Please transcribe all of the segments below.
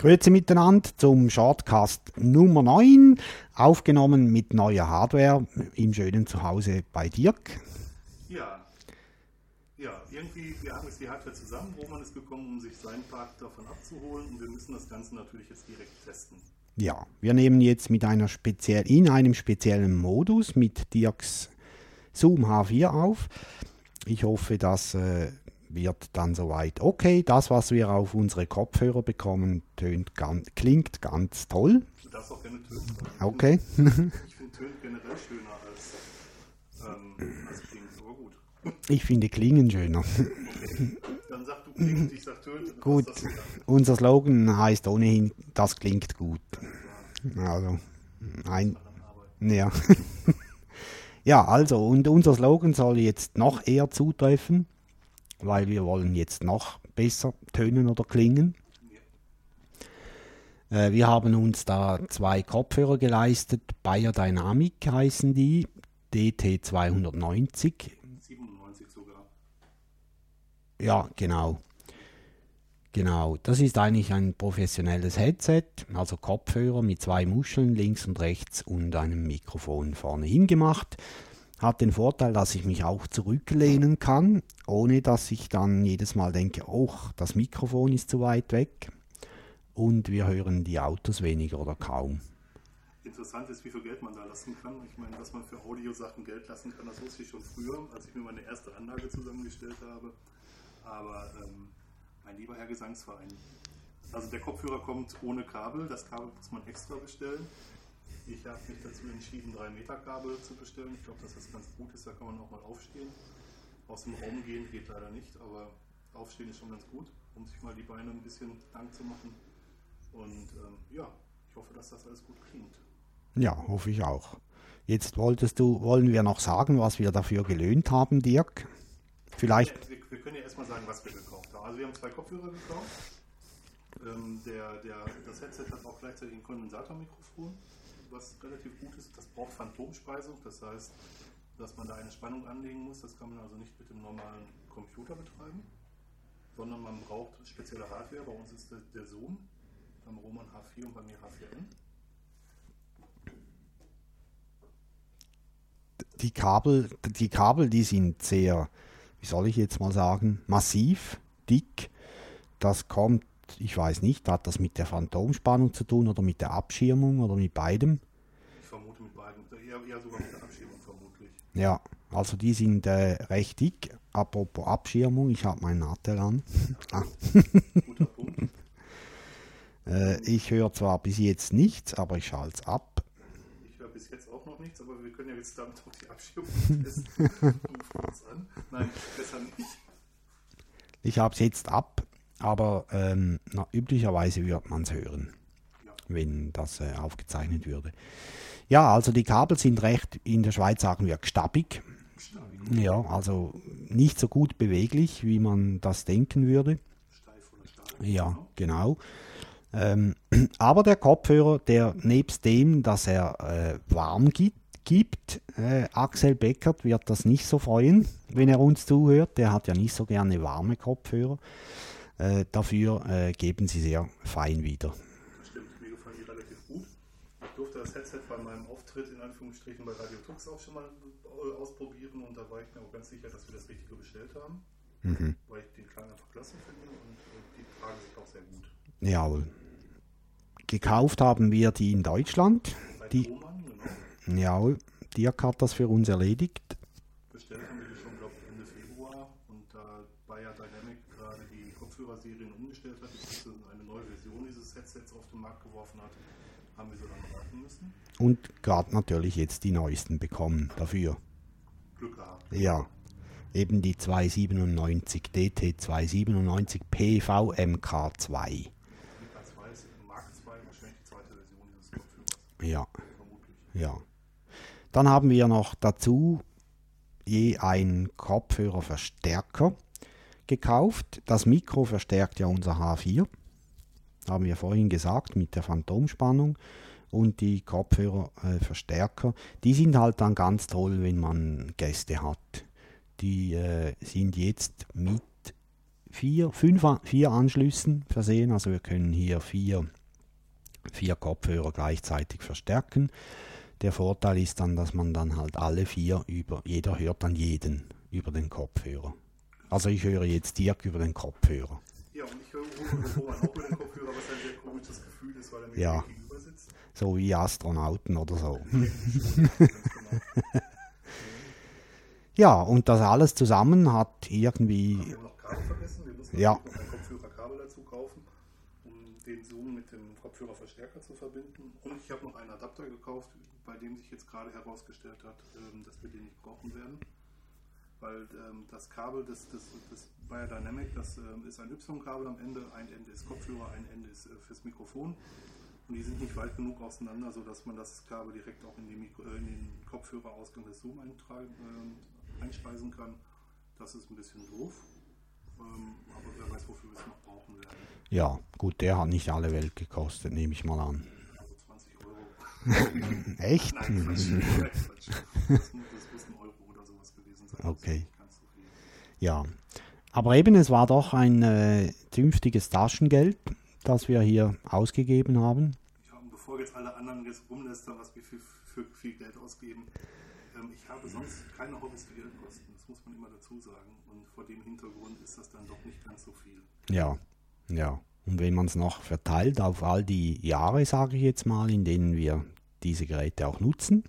Grüezi miteinander zum Shortcast Nummer 9, aufgenommen mit neuer Hardware im schönen Zuhause bei Dirk. Ja, ja, irgendwie, wir haben jetzt die Hardware zusammen. Roman ist gekommen, um sich seinen Part davon abzuholen und wir müssen das Ganze natürlich jetzt direkt testen. Ja, wir nehmen jetzt mit einer speziell, in einem speziellen Modus mit Dirks Zoom H4 auf. Ich hoffe, dass äh, wird dann soweit okay. Das, was wir auf unsere Kopfhörer bekommen, tönt ganz, klingt ganz toll. Du darfst auch gerne tönen. Okay. Ich finde Tönen generell schöner als, ähm, als Klingen, aber gut. Ich finde Klingen schöner. Dann Gut, unser Slogan heißt ohnehin, das klingt gut. Also, ein, ja. ja, also, und unser Slogan soll jetzt noch eher zutreffen, weil wir wollen jetzt noch besser tönen oder klingen. Äh, wir haben uns da zwei Kopfhörer geleistet, Bayer Dynamic heißen die, DT290. 97 sogar. Ja, genau. Genau, das ist eigentlich ein professionelles Headset, also Kopfhörer mit zwei Muscheln links und rechts und einem Mikrofon vorne hingemacht. Hat den Vorteil, dass ich mich auch zurücklehnen kann, ohne dass ich dann jedes Mal denke, oh, das Mikrofon ist zu weit weg. Und wir hören die Autos weniger oder kaum. Interessant ist, wie viel Geld man da lassen kann. Ich meine, dass man für Audiosachen Geld lassen kann, das wusste ich schon früher, als ich mir meine erste Anlage zusammengestellt habe. Aber ähm, mein lieber Herr Gesangsverein, also der Kopfhörer kommt ohne Kabel, das Kabel muss man extra bestellen. Ich habe mich dazu entschieden, 3 Meter Kabel zu bestellen. Ich glaube, dass das ganz gut ist, da kann man auch mal aufstehen. Aus dem Raum gehen geht leider nicht, aber aufstehen ist schon ganz gut, um sich mal die Beine ein bisschen lang zu machen. Und ähm, ja, ich hoffe, dass das alles gut klingt. Ja, hoffe ich auch. Jetzt wolltest du, wollen wir noch sagen, was wir dafür gelöhnt haben, Dirk? Vielleicht, Wir, wir können ja erstmal sagen, was wir. Also wir haben zwei Kopfhörer gekauft. Ähm, der, der, das Headset hat auch gleichzeitig ein Kondensatormikrofon, was relativ gut ist. Das braucht Phantomspeisung, das heißt, dass man da eine Spannung anlegen muss. Das kann man also nicht mit dem normalen Computer betreiben, sondern man braucht spezielle Hardware. Bei uns ist der, der Zoom, beim Roman H4 und bei mir H4n. die Kabel, die Kabel, die sind sehr, wie soll ich jetzt mal sagen, massiv, dick. Das kommt, ich weiß nicht, hat das mit der Phantomspannung zu tun oder mit der Abschirmung oder mit beidem? Ich vermute mit beiden, eher, eher sogar mit der Abschiebung vermutlich. Ja, also die sind äh, recht dick. Apropos Abschirmung, ich habe meinen Nattel an. Ah, Guter Punkt. äh, ich höre zwar bis jetzt nichts, aber ich schalte es ab. Ich höre bis jetzt auch noch nichts, aber wir können ja jetzt damit auch die Abschiebung testen. Nein, besser nicht. Ich habe es jetzt ab, aber ähm, na, üblicherweise wird man es hören, wenn das äh, aufgezeichnet würde. Ja, also die Kabel sind recht, in der Schweiz sagen wir, stabbig. Ja, also nicht so gut beweglich, wie man das denken würde. Ja, genau. Ähm, aber der Kopfhörer, der nebst dem, dass er äh, warm gibt, gibt äh, Axel Beckert wird das nicht so freuen, wenn er uns zuhört. Der hat ja nicht so gerne warme Kopfhörer. Äh, dafür äh, geben sie sehr fein wieder. Das stimmt, mir gefallen die relativ gut. Ich durfte das Headset bei meinem Auftritt in Anführungsstrichen bei Radio Tux auch schon mal äh, ausprobieren und da war ich mir auch ganz sicher, dass wir das Richtige bestellt haben, Mhm. weil ich den Klang einfach klasse finde und äh, die tragen sich auch sehr gut. Jawohl. Gekauft haben wir die in Deutschland. Bei Die- Roman, genau. Jawohl. Dirk hat das für uns erledigt. Bestellt haben wir die schon, glaube ich, Ende Februar und da Bayer Dynamic gerade die Kopfhörerserien umgestellt hat, beziehungsweise eine neue Version dieses Headsets auf den Markt geworfen hat, haben wir so lange warten müssen. Und gerade natürlich jetzt die neuesten bekommen dafür. Glück gehabt. Ja, eben die 297 DT 297 PVMK2. Die K2 ist Mark 2 wahrscheinlich die zweite Version dieses Kopfhörers, Ja, vermutlich. ja. Dann haben wir noch dazu je einen Kopfhörerverstärker gekauft. Das Mikro verstärkt ja unser H4. Haben wir vorhin gesagt mit der Phantomspannung. und die Kopfhörerverstärker, die sind halt dann ganz toll, wenn man Gäste hat. Die äh, sind jetzt mit vier, fünf, vier Anschlüssen versehen. Also wir können hier vier, vier Kopfhörer gleichzeitig verstärken. Der Vorteil ist dann, dass man dann halt alle vier über, jeder hört dann jeden über den Kopfhörer. Also ich höre jetzt Dirk über den Kopfhörer. Ja, und ich höre Roman auch über den Kopfhörer, was ein sehr komisches Gefühl ist, weil er mir ja. gegenüber sitzt. So wie Astronauten oder so. ja, und das alles zusammen hat irgendwie. Wir haben noch Kabel vergessen, wir müssen ja. noch ein Kopfhörerkabel dazu kaufen, um den Zoom mit dem Kopfhörerverstärker zu verbinden. Und ich habe noch einen Adapter gekauft, bei dem sich jetzt gerade herausgestellt hat, ähm, dass wir den nicht brauchen werden weil ähm, das Kabel des, des, des Biodynamic, das ähm, ist ein Y-Kabel am Ende, ein Ende ist Kopfhörer, ein Ende ist äh, fürs Mikrofon und die sind nicht weit genug auseinander, sodass man das Kabel direkt auch in, die Mikro, äh, in den Kopfhörerausgang des Zoom äh, einspeisen kann. Das ist ein bisschen doof, ähm, aber wer weiß, wofür wir es noch brauchen werden. Ja, gut, der hat nicht alle Welt gekostet, nehme ich mal an. 20 Euro. Echt? Nein, Quatsch, Quatsch. Das, muss ein Euro oder sowas gewesen sein. Okay. Ja, aber eben, es war doch ein äh, zünftiges Taschengeld, das wir hier ausgegeben haben. Ja, und bevor jetzt alle anderen jetzt rumlästern, was wir für, für viel Geld ausgeben, ähm, ich habe sonst keine Hobbys, die Geld kosten. Das muss man immer dazu sagen. Und vor dem Hintergrund ist das dann doch nicht ganz so viel. Ja, ja. Und wenn man es noch verteilt auf all die Jahre, sage ich jetzt mal, in denen wir diese Geräte auch nutzen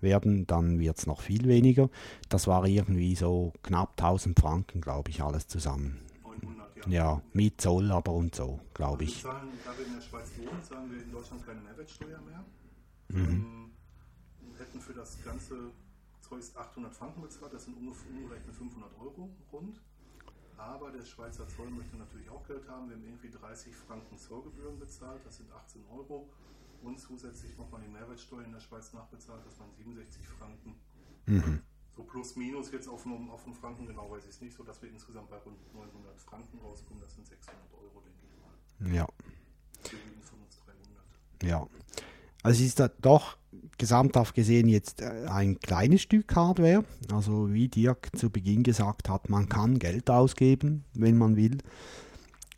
werden, dann wird es noch viel weniger. Das war irgendwie so knapp 1000 Franken, glaube ich, alles zusammen. 900, ja. Ja, mit Zoll aber und so, glaube Wir ich. zahlen, da wir in der Schweiz wohnen, zahlen wir in Deutschland keine Mehrwertsteuer mehr. Mhm. Ähm, und hätten für das ganze Zeug 800 Franken bezahlt, das sind ungefähr umgerechnet 500 Euro rund. Aber der Schweizer Zoll möchte natürlich auch Geld haben. Wir haben irgendwie 30 Franken Zollgebühren bezahlt, das sind 18 Euro. Und zusätzlich nochmal die Mehrwertsteuer in der Schweiz nachbezahlt, das waren 67 Franken. Mhm. So plus minus jetzt auf dem, auf dem Franken, genau weiß ich es nicht, so dass wir insgesamt bei rund 900 Franken rauskommen. Das sind 600 Euro, denke ich mal. Ja, Wir liegen von uns 300. ja. Also es ist da doch gesamthaft gesehen jetzt äh, ein kleines Stück Hardware. Also wie Dirk zu Beginn gesagt hat, man kann Geld ausgeben, wenn man will.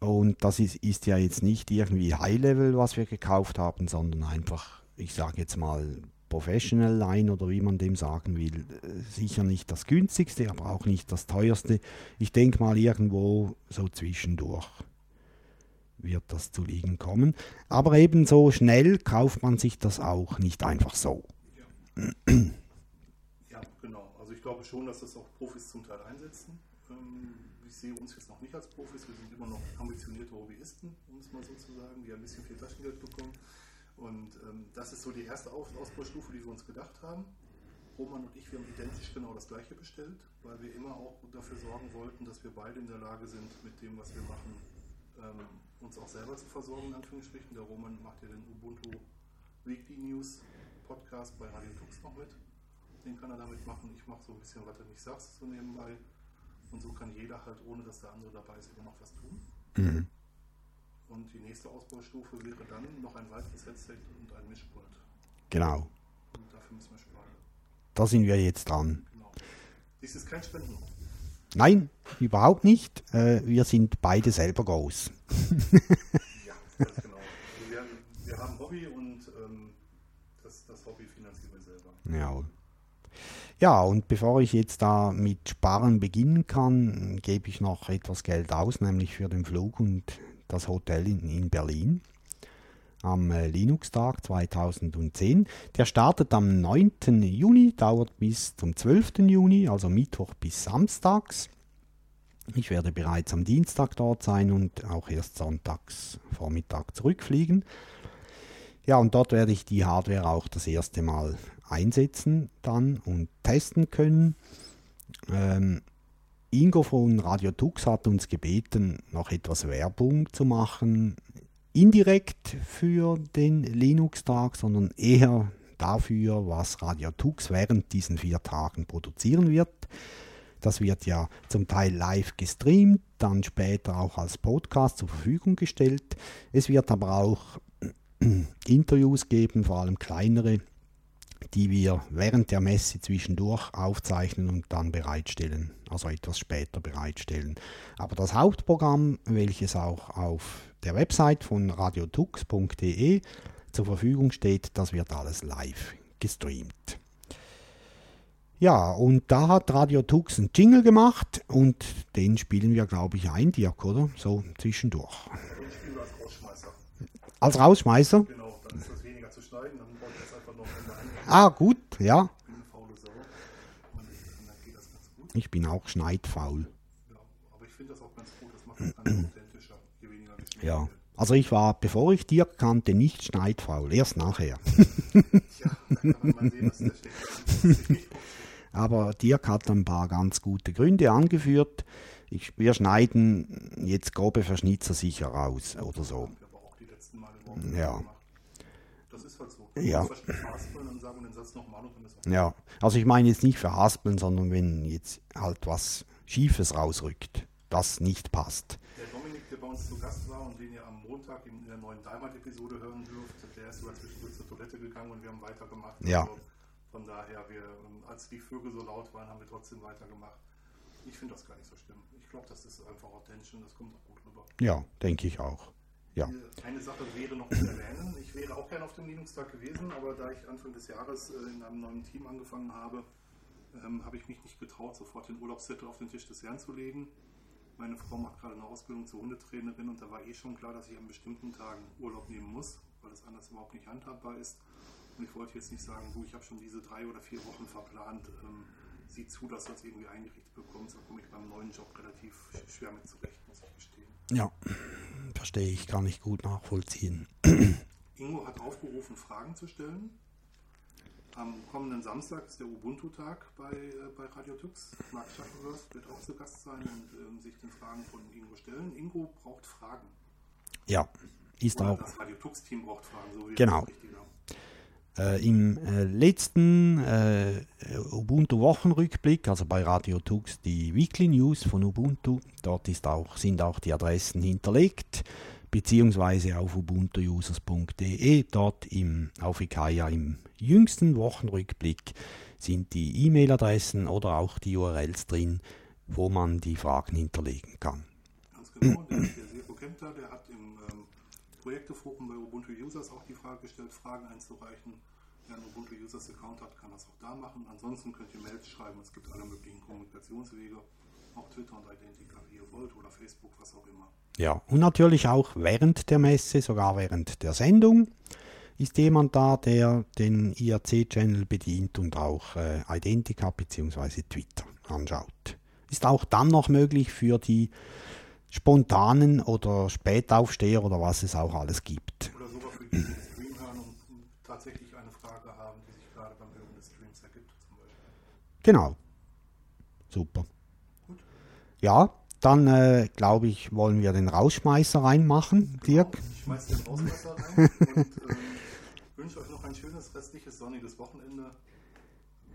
Und das ist, ist ja jetzt nicht irgendwie High-Level, was wir gekauft haben, sondern einfach, ich sage jetzt mal, Professional Line oder wie man dem sagen will. Äh, Sicher nicht das günstigste, aber auch nicht das teuerste. Ich denke mal irgendwo so zwischendurch wird das zu liegen kommen. Aber ebenso schnell kauft man sich das auch nicht einfach so. Ja, genau. Also ich glaube schon, dass das auch Profis zum Teil einsetzen. Ähm, ich sehe uns jetzt noch nicht als Profis, wir sind immer noch ambitionierte Hobbyisten, um es mal so zu sagen, die ein bisschen viel Taschengeld bekommen. Und ähm, das ist so die erste Aus Ausbaustufe, die wir uns gedacht haben. Roman und ich, wir haben identisch genau das gleiche bestellt, weil wir immer auch dafür sorgen wollten, dass wir beide in der Lage sind, mit dem, was wir machen, uns auch selber zu versorgen, in Anführungsstrichen. Der Roman macht ja den Ubuntu Weekly News Podcast bei Radio Tux noch mit. Den kann er damit machen. Ich mache so ein bisschen, was du nicht sagst, so nebenbei. Und so kann jeder halt, ohne dass der andere dabei ist, immer noch was tun. Mhm. Und die nächste Ausbaustufe wäre dann noch ein weiteres Headset und ein Mischpult. Genau, Und dafür müssen wir sparen. da sind wir jetzt dran. Genau. Dies ist kein Spenden. Nein, überhaupt nicht. Äh, wir sind beide selber groß. Ja, ganz genau. Also wir, wir haben Hobby und ähm, das, das Hobby finanzieren wir selber. Ja. Ja, und bevor ich jetzt da mit Sparen beginnen kann, gebe ich noch etwas Geld aus, nämlich für den Flug und das Hotel in, in Berlin am äh, Linux-Tag 2010. Der startet am 9. Juni, dauert bis zum 12. Juni, also Mittwoch bis Samstags. Ich werde bereits am Dienstag dort sein und auch erst sonntags Vormittag zurückfliegen. Ja, und dort werde ich die Hardware auch das erste Mal einsetzen dann und testen können. Ähm, Ingo von Radio Tux hat uns gebeten, noch etwas Werbung zu machen. Indirekt für den Linux-Tag, sondern eher dafür, was Radio Tux während diesen vier Tagen produzieren wird. Das wird ja zum Teil live gestreamt, dann später auch als Podcast zur Verfügung gestellt. Es wird aber auch Interviews geben, vor allem kleinere, die wir während der Messe zwischendurch aufzeichnen und dann bereitstellen, also etwas später bereitstellen. Aber das Hauptprogramm, welches auch auf der Website von radiotux.de zur Verfügung steht, das wird alles live gestreamt. Ja, und da hat Radio Tux einen Jingle gemacht und den spielen wir, glaube ich, ein, Dirk, oder? So zwischendurch. Ich spiele als Rausschmeißer. Als Rausschmeißer? Genau, dann ist das weniger zu schneiden, dann baut das einfach noch. Ah, gut, ja. Ich bin eine faule Sau. Und dann geht das ganz gut. Ich bin auch schneidfaul. Ja, aber ich finde das auch ganz gut, das macht das Ganze authentischer, je weniger Ja. Also ich war, bevor ich Dirk kannte, nicht schneidfaul, erst nachher. Tja, da kann man mal sehen, dass der steckt. Aber Dirk hat ein paar ganz gute Gründe angeführt. Ich, wir schneiden jetzt grobe Verschnitzer sicher raus oder so. Ja. Das ist halt so. Ja. Ja, also ich meine jetzt nicht verhaspeln, sondern wenn jetzt halt was Schiefes rausrückt, das nicht passt. Der Dominik, der bei uns zu Gast war und den ihr am Montag in der neuen Daimat-Episode hören dürft, der ist sogar zwischendurch zur Toilette gegangen und wir haben weitergemacht. Ja. Also von daher, wir, ähm, als die Vögel so laut waren, haben wir trotzdem weitergemacht. Ich finde das gar nicht so schlimm. Ich glaube, das ist einfach authentisch und das kommt auch gut rüber. Ja, denke ich auch. Ja, Äh, Eine Sache wäre noch zu erwähnen. Ich wäre auch gerne auf dem Linux-Tag gewesen, aber da ich Anfang des Jahres äh, in einem neuen Team angefangen habe, ähm, habe ich mich nicht getraut, sofort den Urlaubszettel auf den Tisch des Herrn zu legen. Meine Frau macht gerade eine Ausbildung zur Hundetrainerin und da war eh schon klar, dass ich an bestimmten Tagen Urlaub nehmen muss, weil es anders überhaupt nicht handhabbar ist. Und ich wollte jetzt nicht sagen, du, ich habe schon diese drei oder vier Wochen verplant. Ähm, sieh zu, dass du das irgendwie eingerichtet bekommst. Da komme ich beim neuen Job relativ sch- schwer mit zurecht, muss ich gestehen. ja, verstehe ich, kann ich gut nachvollziehen. Ingo hat aufgerufen, Fragen zu stellen. Am kommenden Samstag ist der Ubuntu-Tag bei, äh, bei Radio Tux. Mark Schaffenhurst wird auch zu Gast sein und ähm, sich den Fragen von Ingo stellen. Ingo braucht Fragen. Ja, ist Oder auch das Radio Tux-Team braucht Fragen, so wie Genau. das. Äh, Im äh, letzten äh, Ubuntu-Wochenrückblick, also bei Radio Tux, die Weekly News von Ubuntu, dort auch, sind auch die Adressen hinterlegt, beziehungsweise auf ubuntuusers.de, dort im, auf Ikaya im jüngsten Wochenrückblick sind die E-Mail-Adressen oder auch die URLs drin, wo man die Fragen hinterlegen kann. Ganz genau. Der, der Kempter, der hat im ähm, Projekteforum bei Ubuntu Users auch die Frage gestellt, Fragen einzureichen. Wer einen Ubuntu Users Account hat, kann das auch da machen. Ansonsten könnt ihr Mails schreiben. Es gibt alle möglichen Kommunikationswege. Auch Twitter und Identica, wie ihr wollt, oder Facebook, was auch immer. Ja, und natürlich auch während der Messe, sogar während der Sendung, ist jemand da, der den IRC-Channel bedient und auch äh, Identica bzw. Twitter anschaut. Ist auch dann noch möglich für die spontanen oder Spätaufsteher oder was es auch alles gibt. Oder sogar für die, Stream hören und tatsächlich haben, die sich gerade beim Hören des Streams ergibt, zum Beispiel. Genau. Super. Ja, dann äh, glaube ich, wollen wir den Rausschmeißer reinmachen, Dirk. Ich schmeiß den Rausmesser rein und ähm, wünsche euch noch ein schönes restliches sonniges Wochenende.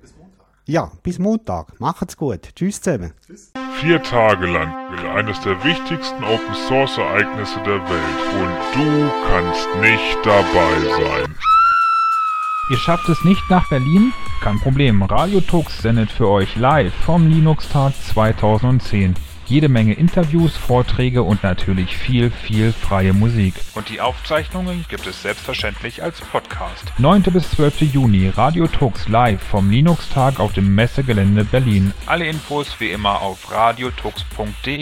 Bis Montag. Ja, bis Montag. Macht's gut. Tschüss zusammen. Tschüss. Vier Tage lang eines der wichtigsten Open Source Ereignisse der Welt und du kannst nicht dabei sein. Ihr schafft es nicht nach Berlin? Kein Problem, Radio Tux sendet für euch live vom Linux-Tag 2010. Jede Menge Interviews, Vorträge und natürlich viel, viel freie Musik. Und die Aufzeichnungen gibt es selbstverständlich als Podcast. 9. bis 12. Juni, Radio Tux live vom Linux-Tag auf dem Messegelände Berlin. Alle Infos wie immer auf radiotux.de.